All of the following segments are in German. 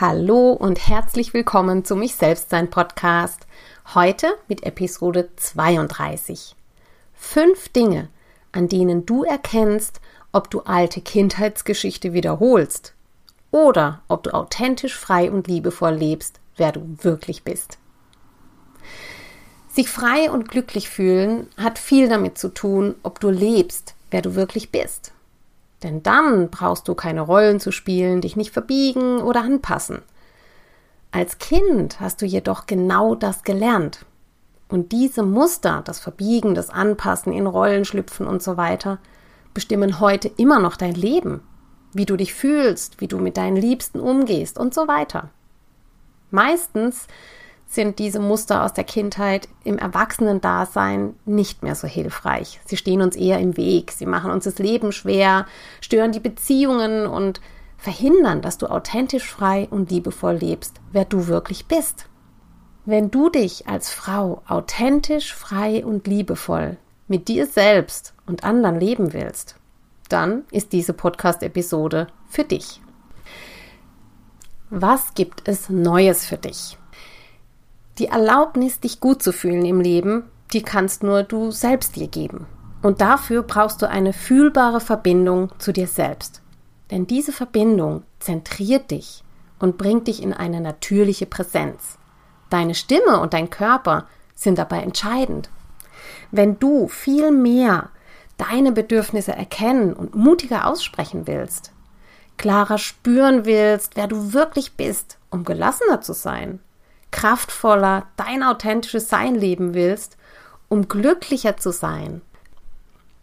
Hallo und herzlich willkommen zu Mich Selbstsein Podcast. Heute mit Episode 32. Fünf Dinge, an denen du erkennst, ob du alte Kindheitsgeschichte wiederholst oder ob du authentisch frei und liebevoll lebst, wer du wirklich bist. Sich frei und glücklich fühlen hat viel damit zu tun, ob du lebst, wer du wirklich bist. Denn dann brauchst du keine Rollen zu spielen, dich nicht verbiegen oder anpassen. Als Kind hast du jedoch genau das gelernt. Und diese Muster, das Verbiegen, das Anpassen, in Rollen schlüpfen und so weiter, bestimmen heute immer noch dein Leben, wie du dich fühlst, wie du mit deinen Liebsten umgehst und so weiter. Meistens sind diese Muster aus der Kindheit im Erwachsenendasein nicht mehr so hilfreich. Sie stehen uns eher im Weg, sie machen uns das Leben schwer, stören die Beziehungen und verhindern, dass du authentisch frei und liebevoll lebst, wer du wirklich bist. Wenn du dich als Frau authentisch, frei und liebevoll mit dir selbst und anderen leben willst, dann ist diese Podcast-Episode für dich. Was gibt es Neues für dich? Die Erlaubnis, dich gut zu fühlen im Leben, die kannst nur du selbst dir geben. Und dafür brauchst du eine fühlbare Verbindung zu dir selbst. Denn diese Verbindung zentriert dich und bringt dich in eine natürliche Präsenz. Deine Stimme und dein Körper sind dabei entscheidend. Wenn du viel mehr deine Bedürfnisse erkennen und mutiger aussprechen willst, klarer spüren willst, wer du wirklich bist, um gelassener zu sein, kraftvoller dein authentisches Sein leben willst, um glücklicher zu sein,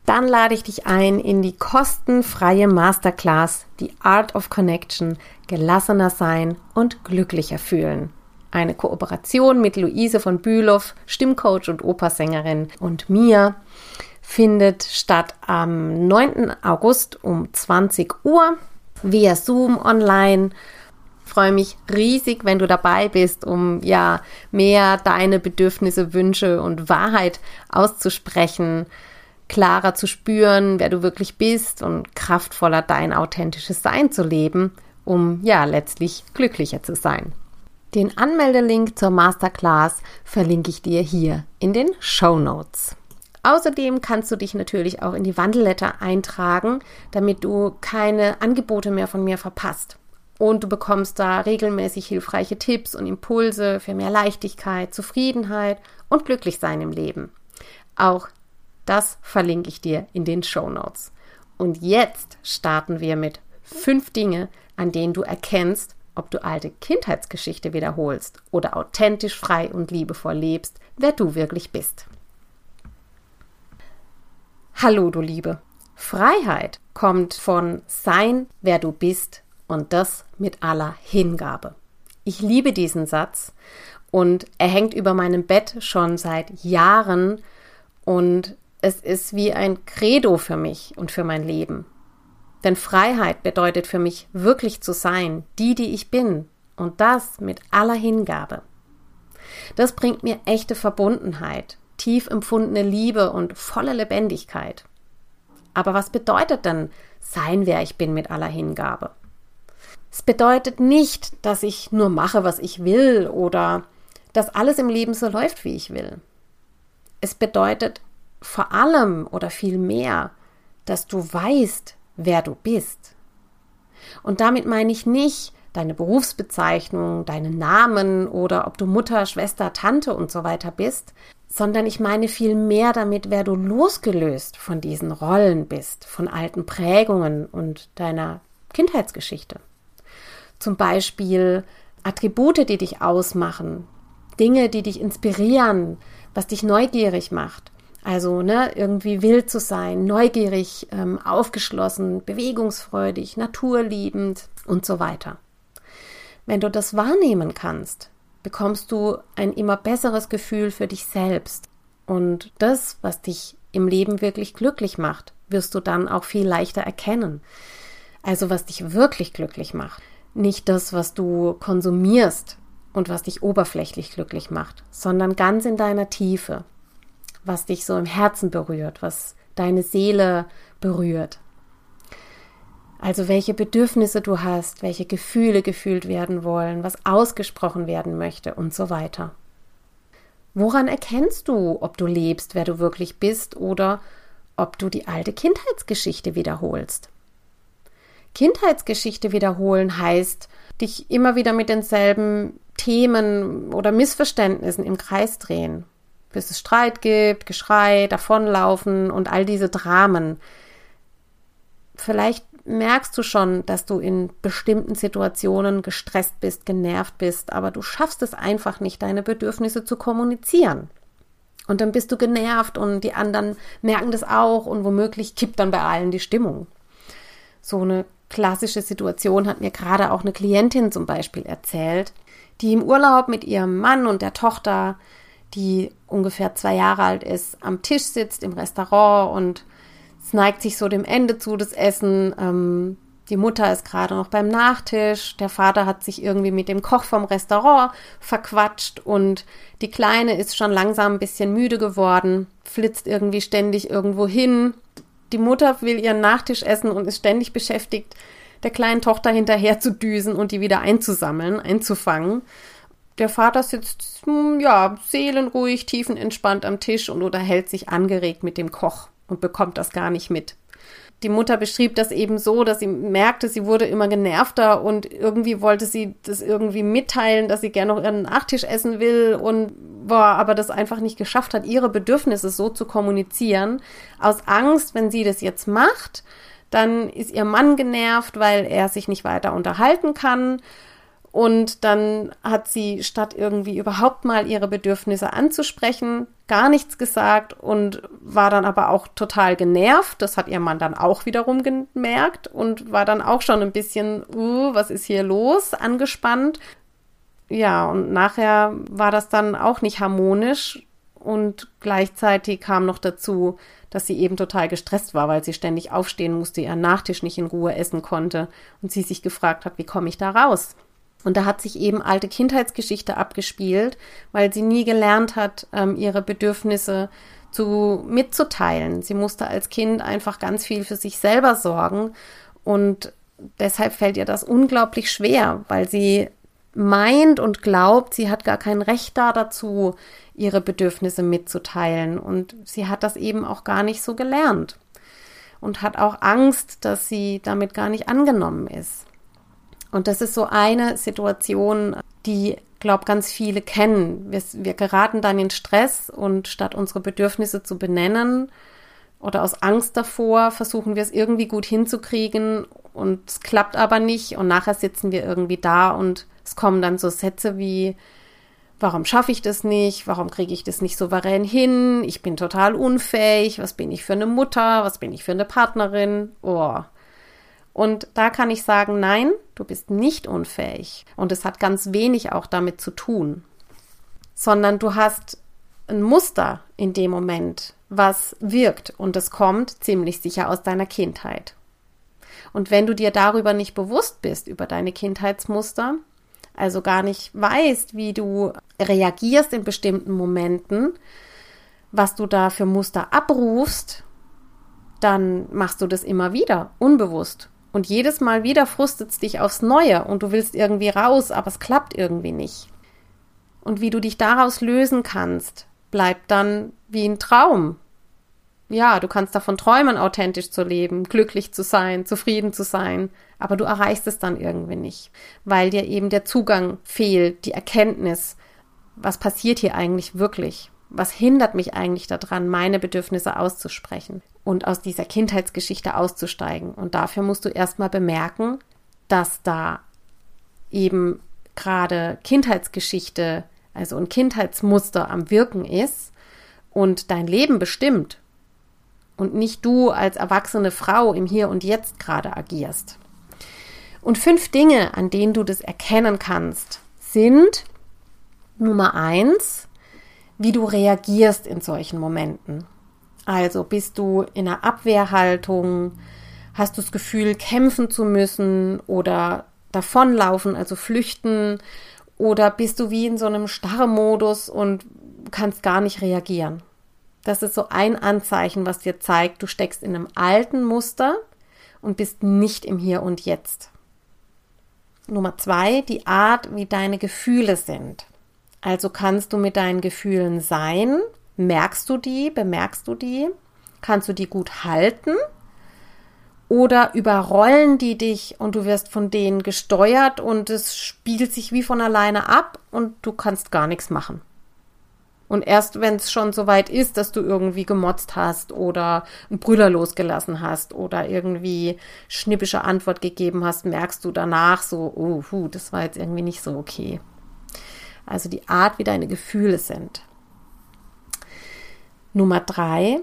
dann lade ich dich ein in die kostenfreie Masterclass Die Art of Connection, gelassener sein und glücklicher fühlen. Eine Kooperation mit Luise von Bülow, Stimmcoach und Opersängerin und mir findet statt am 9. August um 20 Uhr via Zoom online freue mich riesig, wenn du dabei bist, um ja mehr deine Bedürfnisse, Wünsche und Wahrheit auszusprechen, klarer zu spüren, wer du wirklich bist und kraftvoller dein authentisches Sein zu leben, um ja letztlich glücklicher zu sein. Den Anmeldelink zur Masterclass verlinke ich dir hier in den Show Notes. Außerdem kannst du dich natürlich auch in die Wandelletter eintragen, damit du keine Angebote mehr von mir verpasst. Und du bekommst da regelmäßig hilfreiche Tipps und Impulse für mehr Leichtigkeit, Zufriedenheit und Glücklichsein im Leben. Auch das verlinke ich dir in den Show Notes. Und jetzt starten wir mit fünf Dinge, an denen du erkennst, ob du alte Kindheitsgeschichte wiederholst oder authentisch frei und liebevoll lebst, wer du wirklich bist. Hallo, du Liebe. Freiheit kommt von Sein, wer du bist und das mit aller Hingabe. Ich liebe diesen Satz und er hängt über meinem Bett schon seit Jahren und es ist wie ein Credo für mich und für mein Leben. Denn Freiheit bedeutet für mich wirklich zu sein, die, die ich bin und das mit aller Hingabe. Das bringt mir echte Verbundenheit, tief empfundene Liebe und volle Lebendigkeit. Aber was bedeutet denn sein, wer ich bin mit aller Hingabe? Es bedeutet nicht, dass ich nur mache, was ich will oder dass alles im Leben so läuft, wie ich will. Es bedeutet vor allem oder viel mehr, dass du weißt, wer du bist. Und damit meine ich nicht, deine Berufsbezeichnung, deinen Namen oder ob du Mutter, Schwester, Tante und so weiter bist, sondern ich meine viel mehr damit, wer du losgelöst von diesen Rollen bist, von alten Prägungen und deiner Kindheitsgeschichte. Zum Beispiel Attribute, die dich ausmachen, Dinge, die dich inspirieren, was dich neugierig macht. Also ne, irgendwie wild zu sein, neugierig, ähm, aufgeschlossen, bewegungsfreudig, naturliebend und so weiter. Wenn du das wahrnehmen kannst, bekommst du ein immer besseres Gefühl für dich selbst. Und das, was dich im Leben wirklich glücklich macht, wirst du dann auch viel leichter erkennen. Also was dich wirklich glücklich macht. Nicht das, was du konsumierst und was dich oberflächlich glücklich macht, sondern ganz in deiner Tiefe, was dich so im Herzen berührt, was deine Seele berührt. Also welche Bedürfnisse du hast, welche Gefühle gefühlt werden wollen, was ausgesprochen werden möchte und so weiter. Woran erkennst du, ob du lebst, wer du wirklich bist oder ob du die alte Kindheitsgeschichte wiederholst? Kindheitsgeschichte wiederholen heißt, dich immer wieder mit denselben Themen oder Missverständnissen im Kreis drehen bis es Streit gibt, Geschrei, davonlaufen und all diese Dramen. Vielleicht merkst du schon, dass du in bestimmten Situationen gestresst bist, genervt bist, aber du schaffst es einfach nicht, deine Bedürfnisse zu kommunizieren. Und dann bist du genervt und die anderen merken das auch und womöglich kippt dann bei allen die Stimmung. So eine klassische Situation hat mir gerade auch eine Klientin zum Beispiel erzählt, die im Urlaub mit ihrem Mann und der Tochter die ungefähr zwei Jahre alt ist, am Tisch sitzt im Restaurant und es neigt sich so dem Ende zu, das Essen. Ähm, die Mutter ist gerade noch beim Nachtisch, der Vater hat sich irgendwie mit dem Koch vom Restaurant verquatscht und die Kleine ist schon langsam ein bisschen müde geworden, flitzt irgendwie ständig irgendwo hin. Die Mutter will ihren Nachtisch essen und ist ständig beschäftigt, der kleinen Tochter hinterher zu düsen und die wieder einzusammeln, einzufangen. Der Vater sitzt, hm, ja, seelenruhig, tiefenentspannt am Tisch und unterhält sich angeregt mit dem Koch und bekommt das gar nicht mit. Die Mutter beschrieb das eben so, dass sie merkte, sie wurde immer genervter und irgendwie wollte sie das irgendwie mitteilen, dass sie gerne noch ihren Nachtisch essen will und war aber das einfach nicht geschafft hat, ihre Bedürfnisse so zu kommunizieren. Aus Angst, wenn sie das jetzt macht, dann ist ihr Mann genervt, weil er sich nicht weiter unterhalten kann. Und dann hat sie, statt irgendwie überhaupt mal ihre Bedürfnisse anzusprechen, gar nichts gesagt und war dann aber auch total genervt. Das hat ihr Mann dann auch wiederum gemerkt und war dann auch schon ein bisschen, uh, was ist hier los, angespannt. Ja, und nachher war das dann auch nicht harmonisch und gleichzeitig kam noch dazu, dass sie eben total gestresst war, weil sie ständig aufstehen musste, ihren Nachtisch nicht in Ruhe essen konnte und sie sich gefragt hat, wie komme ich da raus? Und da hat sich eben alte Kindheitsgeschichte abgespielt, weil sie nie gelernt hat, ähm, ihre Bedürfnisse zu mitzuteilen. Sie musste als Kind einfach ganz viel für sich selber sorgen und deshalb fällt ihr das unglaublich schwer, weil sie meint und glaubt, sie hat gar kein Recht da dazu, ihre Bedürfnisse mitzuteilen und sie hat das eben auch gar nicht so gelernt und hat auch Angst, dass sie damit gar nicht angenommen ist. Und das ist so eine Situation, die, glaube ganz viele kennen. Wir, wir geraten dann in Stress und statt unsere Bedürfnisse zu benennen oder aus Angst davor, versuchen wir es irgendwie gut hinzukriegen und es klappt aber nicht und nachher sitzen wir irgendwie da und es kommen dann so Sätze wie, warum schaffe ich das nicht? Warum kriege ich das nicht souverän hin? Ich bin total unfähig. Was bin ich für eine Mutter? Was bin ich für eine Partnerin? Oh, und da kann ich sagen, nein, du bist nicht unfähig. Und es hat ganz wenig auch damit zu tun, sondern du hast ein Muster in dem Moment, was wirkt. Und es kommt ziemlich sicher aus deiner Kindheit. Und wenn du dir darüber nicht bewusst bist, über deine Kindheitsmuster, also gar nicht weißt, wie du reagierst in bestimmten Momenten, was du da für Muster abrufst, dann machst du das immer wieder, unbewusst. Und jedes Mal wieder frustet es dich aufs Neue und du willst irgendwie raus, aber es klappt irgendwie nicht. Und wie du dich daraus lösen kannst, bleibt dann wie ein Traum. Ja, du kannst davon träumen, authentisch zu leben, glücklich zu sein, zufrieden zu sein, aber du erreichst es dann irgendwie nicht, weil dir eben der Zugang fehlt, die Erkenntnis, was passiert hier eigentlich wirklich? Was hindert mich eigentlich daran, meine Bedürfnisse auszusprechen und aus dieser Kindheitsgeschichte auszusteigen? Und dafür musst du erstmal bemerken, dass da eben gerade Kindheitsgeschichte, also ein Kindheitsmuster am Wirken ist und dein Leben bestimmt und nicht du als erwachsene Frau im Hier und Jetzt gerade agierst. Und fünf Dinge, an denen du das erkennen kannst, sind Nummer eins, wie du reagierst in solchen Momenten. Also bist du in einer Abwehrhaltung, hast du das Gefühl, kämpfen zu müssen oder davonlaufen, also flüchten, oder bist du wie in so einem Starrmodus und kannst gar nicht reagieren. Das ist so ein Anzeichen, was dir zeigt, du steckst in einem alten Muster und bist nicht im Hier und Jetzt. Nummer zwei, die Art, wie deine Gefühle sind. Also kannst du mit deinen Gefühlen sein? Merkst du die? Bemerkst du die? Kannst du die gut halten? Oder überrollen die dich und du wirst von denen gesteuert und es spielt sich wie von alleine ab und du kannst gar nichts machen? Und erst wenn es schon so weit ist, dass du irgendwie gemotzt hast oder einen Brüller losgelassen hast oder irgendwie schnippische Antwort gegeben hast, merkst du danach so, oh, hu, das war jetzt irgendwie nicht so okay. Also die Art, wie deine Gefühle sind. Nummer drei,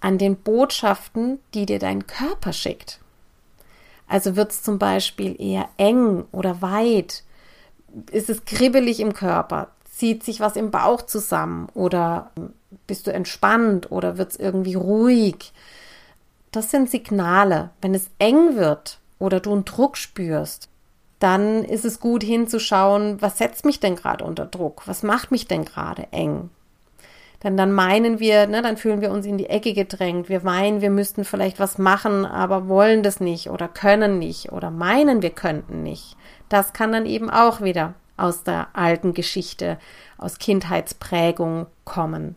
an den Botschaften, die dir dein Körper schickt. Also wird es zum Beispiel eher eng oder weit? Ist es kribbelig im Körper? zieht sich was im Bauch zusammen oder bist du entspannt oder wird es irgendwie ruhig. Das sind Signale. Wenn es eng wird oder du einen Druck spürst, dann ist es gut hinzuschauen, was setzt mich denn gerade unter Druck? Was macht mich denn gerade eng? Denn dann meinen wir, ne, dann fühlen wir uns in die Ecke gedrängt. Wir meinen, wir müssten vielleicht was machen, aber wollen das nicht oder können nicht oder meinen, wir könnten nicht. Das kann dann eben auch wieder aus der alten Geschichte, aus Kindheitsprägung kommen.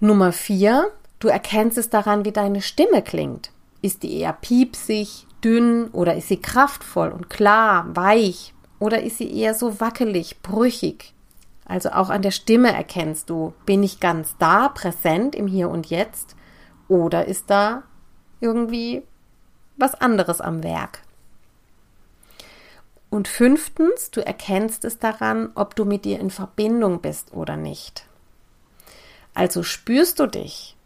Nummer vier, du erkennst es daran, wie deine Stimme klingt. Ist die eher piepsig, dünn oder ist sie kraftvoll und klar, weich oder ist sie eher so wackelig, brüchig? Also auch an der Stimme erkennst du, bin ich ganz da, präsent im Hier und Jetzt oder ist da irgendwie was anderes am Werk? Und fünftens, du erkennst es daran, ob du mit dir in Verbindung bist oder nicht. Also spürst du dich?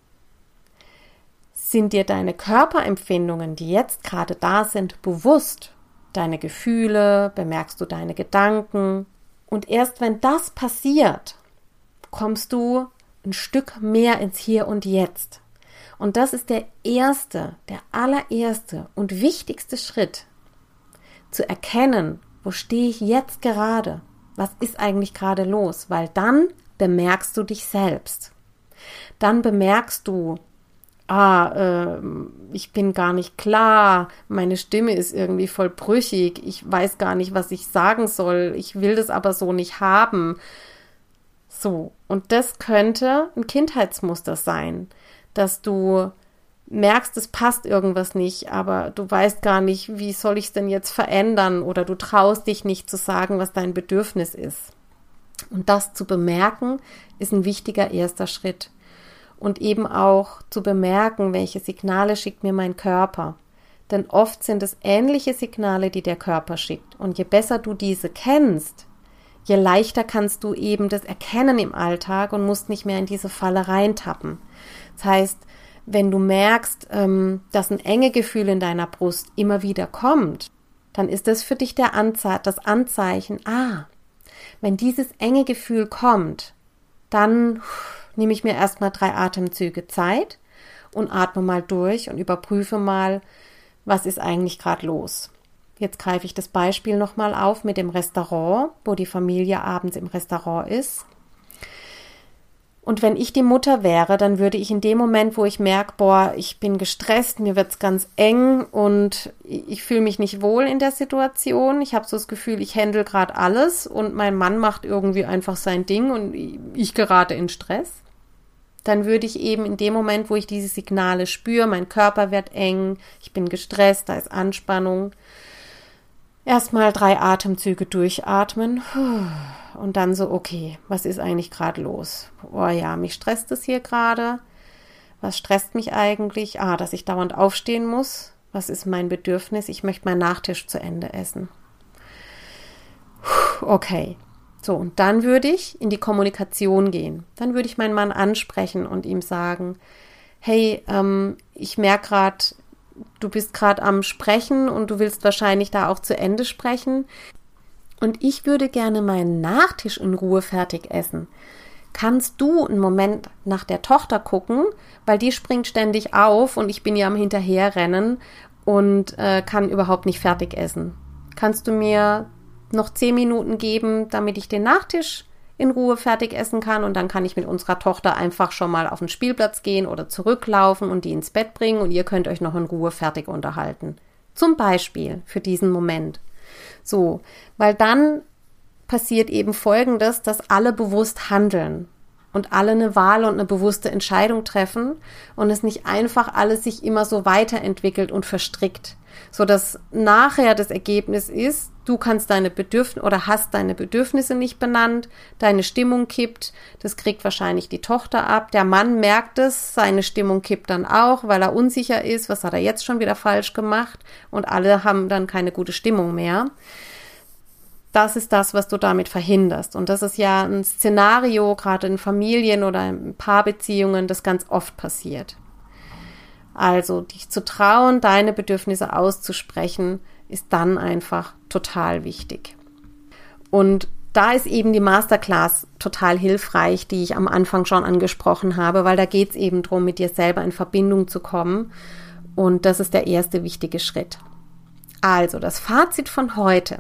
Sind dir deine Körperempfindungen, die jetzt gerade da sind, bewusst? Deine Gefühle, bemerkst du deine Gedanken? Und erst wenn das passiert, kommst du ein Stück mehr ins Hier und Jetzt. Und das ist der erste, der allererste und wichtigste Schritt, zu erkennen, wo stehe ich jetzt gerade? Was ist eigentlich gerade los? Weil dann bemerkst du dich selbst. Dann bemerkst du, ah, äh, ich bin gar nicht klar, meine Stimme ist irgendwie voll brüchig, ich weiß gar nicht, was ich sagen soll, ich will das aber so nicht haben. So, und das könnte ein Kindheitsmuster sein, dass du merkst, es passt irgendwas nicht, aber du weißt gar nicht, wie soll ich es denn jetzt verändern oder du traust dich nicht zu sagen, was dein Bedürfnis ist. Und das zu bemerken, ist ein wichtiger erster Schritt. Und eben auch zu bemerken, welche Signale schickt mir mein Körper. Denn oft sind es ähnliche Signale, die der Körper schickt. Und je besser du diese kennst, je leichter kannst du eben das erkennen im Alltag und musst nicht mehr in diese Falle reintappen. Das heißt, wenn du merkst, ähm, dass ein enge Gefühl in deiner Brust immer wieder kommt, dann ist das für dich der Anze das Anzeichen, ah, wenn dieses enge Gefühl kommt, dann nehme ich mir erstmal drei Atemzüge Zeit und atme mal durch und überprüfe mal, was ist eigentlich gerade los. Jetzt greife ich das Beispiel nochmal auf mit dem Restaurant, wo die Familie abends im Restaurant ist Und wenn ich die Mutter wäre, dann würde ich in dem Moment, wo ich merke, boah, ich bin gestresst, mir wird's ganz eng und ich fühle mich nicht wohl in der Situation. Ich habe so das Gefühl, ich handle gerade alles und mein Mann macht irgendwie einfach sein Ding und ich gerate in Stress. Dann würde ich eben in dem Moment, wo ich diese Signale spüre, mein Körper wird eng, ich bin gestresst, da ist Anspannung, erstmal drei Atemzüge durchatmen. Und dann so, okay, was ist eigentlich gerade los? Oh ja, mich stresst es hier gerade. Was stresst mich eigentlich? Ah, dass ich dauernd aufstehen muss. Was ist mein Bedürfnis? Ich möchte meinen Nachtisch zu Ende essen. Okay. So, und dann würde ich in die Kommunikation gehen. Dann würde ich meinen Mann ansprechen und ihm sagen, hey, ähm, ich merke gerade, du bist gerade am Sprechen und du willst wahrscheinlich da auch zu Ende sprechen. Und ich würde gerne meinen Nachtisch in Ruhe fertig essen. Kannst du einen Moment nach der Tochter gucken, weil die springt ständig auf und ich bin ja am Hinterherrennen und äh, kann überhaupt nicht fertig essen. Kannst du mir noch zehn Minuten geben, damit ich den Nachtisch in Ruhe fertig essen kann und dann kann ich mit unserer Tochter einfach schon mal auf den Spielplatz gehen oder zurücklaufen und die ins Bett bringen und ihr könnt euch noch in Ruhe fertig unterhalten. Zum Beispiel für diesen Moment. So, weil dann passiert eben Folgendes, dass alle bewusst handeln und alle eine Wahl und eine bewusste Entscheidung treffen und es nicht einfach alles sich immer so weiterentwickelt und verstrickt, so dass nachher das Ergebnis ist, du kannst deine Bedürfnisse oder hast deine Bedürfnisse nicht benannt, deine Stimmung kippt, das kriegt wahrscheinlich die Tochter ab, der Mann merkt es, seine Stimmung kippt dann auch, weil er unsicher ist, was hat er jetzt schon wieder falsch gemacht und alle haben dann keine gute Stimmung mehr. Das ist das, was du damit verhinderst. Und das ist ja ein Szenario, gerade in Familien oder in Paarbeziehungen, das ganz oft passiert. Also dich zu trauen, deine Bedürfnisse auszusprechen, ist dann einfach total wichtig. Und da ist eben die Masterclass total hilfreich, die ich am Anfang schon angesprochen habe, weil da geht es eben darum, mit dir selber in Verbindung zu kommen. Und das ist der erste wichtige Schritt. Also das Fazit von heute.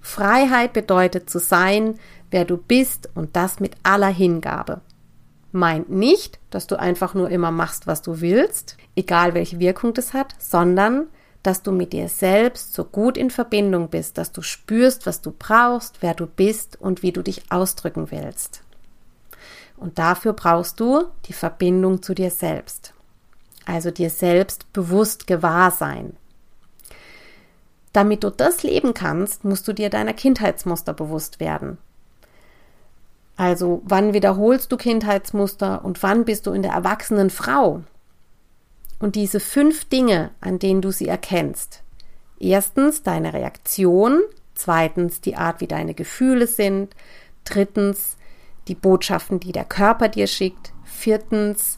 Freiheit bedeutet zu sein, wer du bist und das mit aller Hingabe meint nicht, dass du einfach nur immer machst, was du willst, egal welche Wirkung das hat, sondern dass du mit dir selbst so gut in Verbindung bist, dass du spürst, was du brauchst, wer du bist und wie du dich ausdrücken willst. Und dafür brauchst du die Verbindung zu dir selbst. Also dir selbst bewusst gewahr sein. Damit du das leben kannst, musst du dir deiner Kindheitsmuster bewusst werden. Also wann wiederholst du Kindheitsmuster und wann bist du in der erwachsenen Frau? Und diese fünf Dinge, an denen du sie erkennst. Erstens deine Reaktion, zweitens die Art, wie deine Gefühle sind, drittens die Botschaften, die der Körper dir schickt, viertens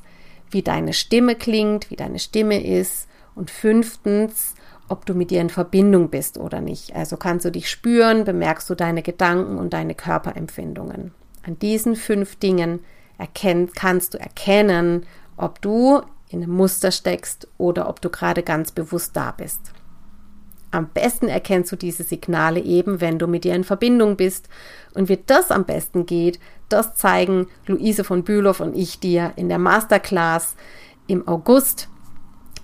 wie deine Stimme klingt, wie deine Stimme ist und fünftens ob du mit dir in Verbindung bist oder nicht. Also kannst du dich spüren, bemerkst du deine Gedanken und deine Körperempfindungen. An diesen fünf Dingen erkennt, kannst du erkennen, ob du in einem Muster steckst oder ob du gerade ganz bewusst da bist. Am besten erkennst du diese Signale eben, wenn du mit dir in Verbindung bist. Und wie das am besten geht, das zeigen Luise von Bülow und ich dir in der Masterclass im August.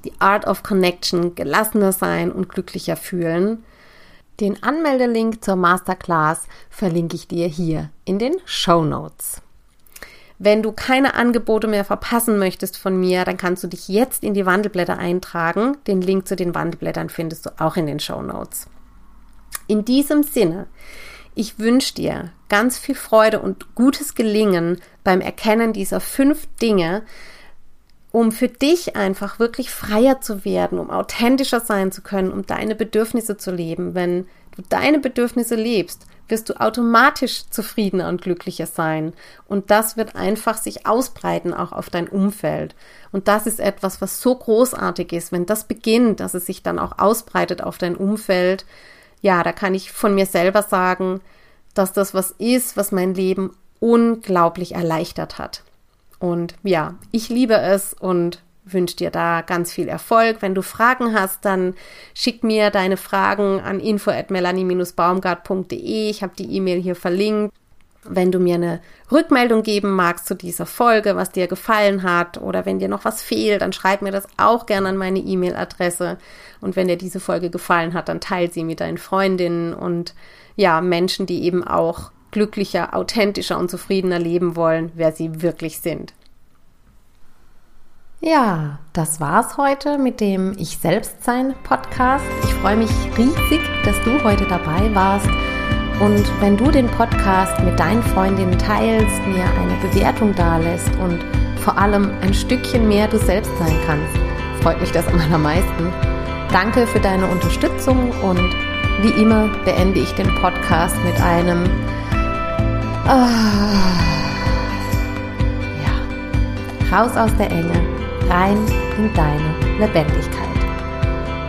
Die Art of Connection, gelassener sein und glücklicher fühlen. Den Anmeldelink zur Masterclass verlinke ich dir hier in den Show Notes. Wenn du keine Angebote mehr verpassen möchtest von mir, dann kannst du dich jetzt in die Wandelblätter eintragen. Den Link zu den Wandelblättern findest du auch in den Show Notes. In diesem Sinne, ich wünsche dir ganz viel Freude und gutes Gelingen beim Erkennen dieser fünf Dinge, um für dich einfach wirklich freier zu werden, um authentischer sein zu können, um deine Bedürfnisse zu leben. Wenn du deine Bedürfnisse lebst, wirst du automatisch zufriedener und glücklicher sein. Und das wird einfach sich ausbreiten auch auf dein Umfeld. Und das ist etwas, was so großartig ist. Wenn das beginnt, dass es sich dann auch ausbreitet auf dein Umfeld, ja, da kann ich von mir selber sagen, dass das was ist, was mein Leben unglaublich erleichtert hat. Und ja, ich liebe es und wünsche dir da ganz viel Erfolg. Wenn du Fragen hast, dann schick mir deine Fragen an info at melanie-baumgart.de. Ich habe die E-Mail hier verlinkt. Wenn du mir eine Rückmeldung geben magst zu dieser Folge, was dir gefallen hat oder wenn dir noch was fehlt, dann schreib mir das auch gerne an meine E-Mail-Adresse. Und wenn dir diese Folge gefallen hat, dann teile sie mit deinen Freundinnen und ja, Menschen, die eben auch glücklicher, authentischer und zufriedener leben wollen, wer sie wirklich sind. Ja, das war's heute mit dem Ich Selbstsein Podcast. Ich freue mich riesig, dass du heute dabei warst und wenn du den Podcast mit deinen Freundinnen teilst, mir eine Bewertung dalässt und vor allem ein Stückchen mehr du selbst sein kannst, freut mich das am allermeisten. Danke für deine Unterstützung und wie immer beende ich den Podcast mit einem ah, ja, raus aus der Enge, rein in deine Lebendigkeit.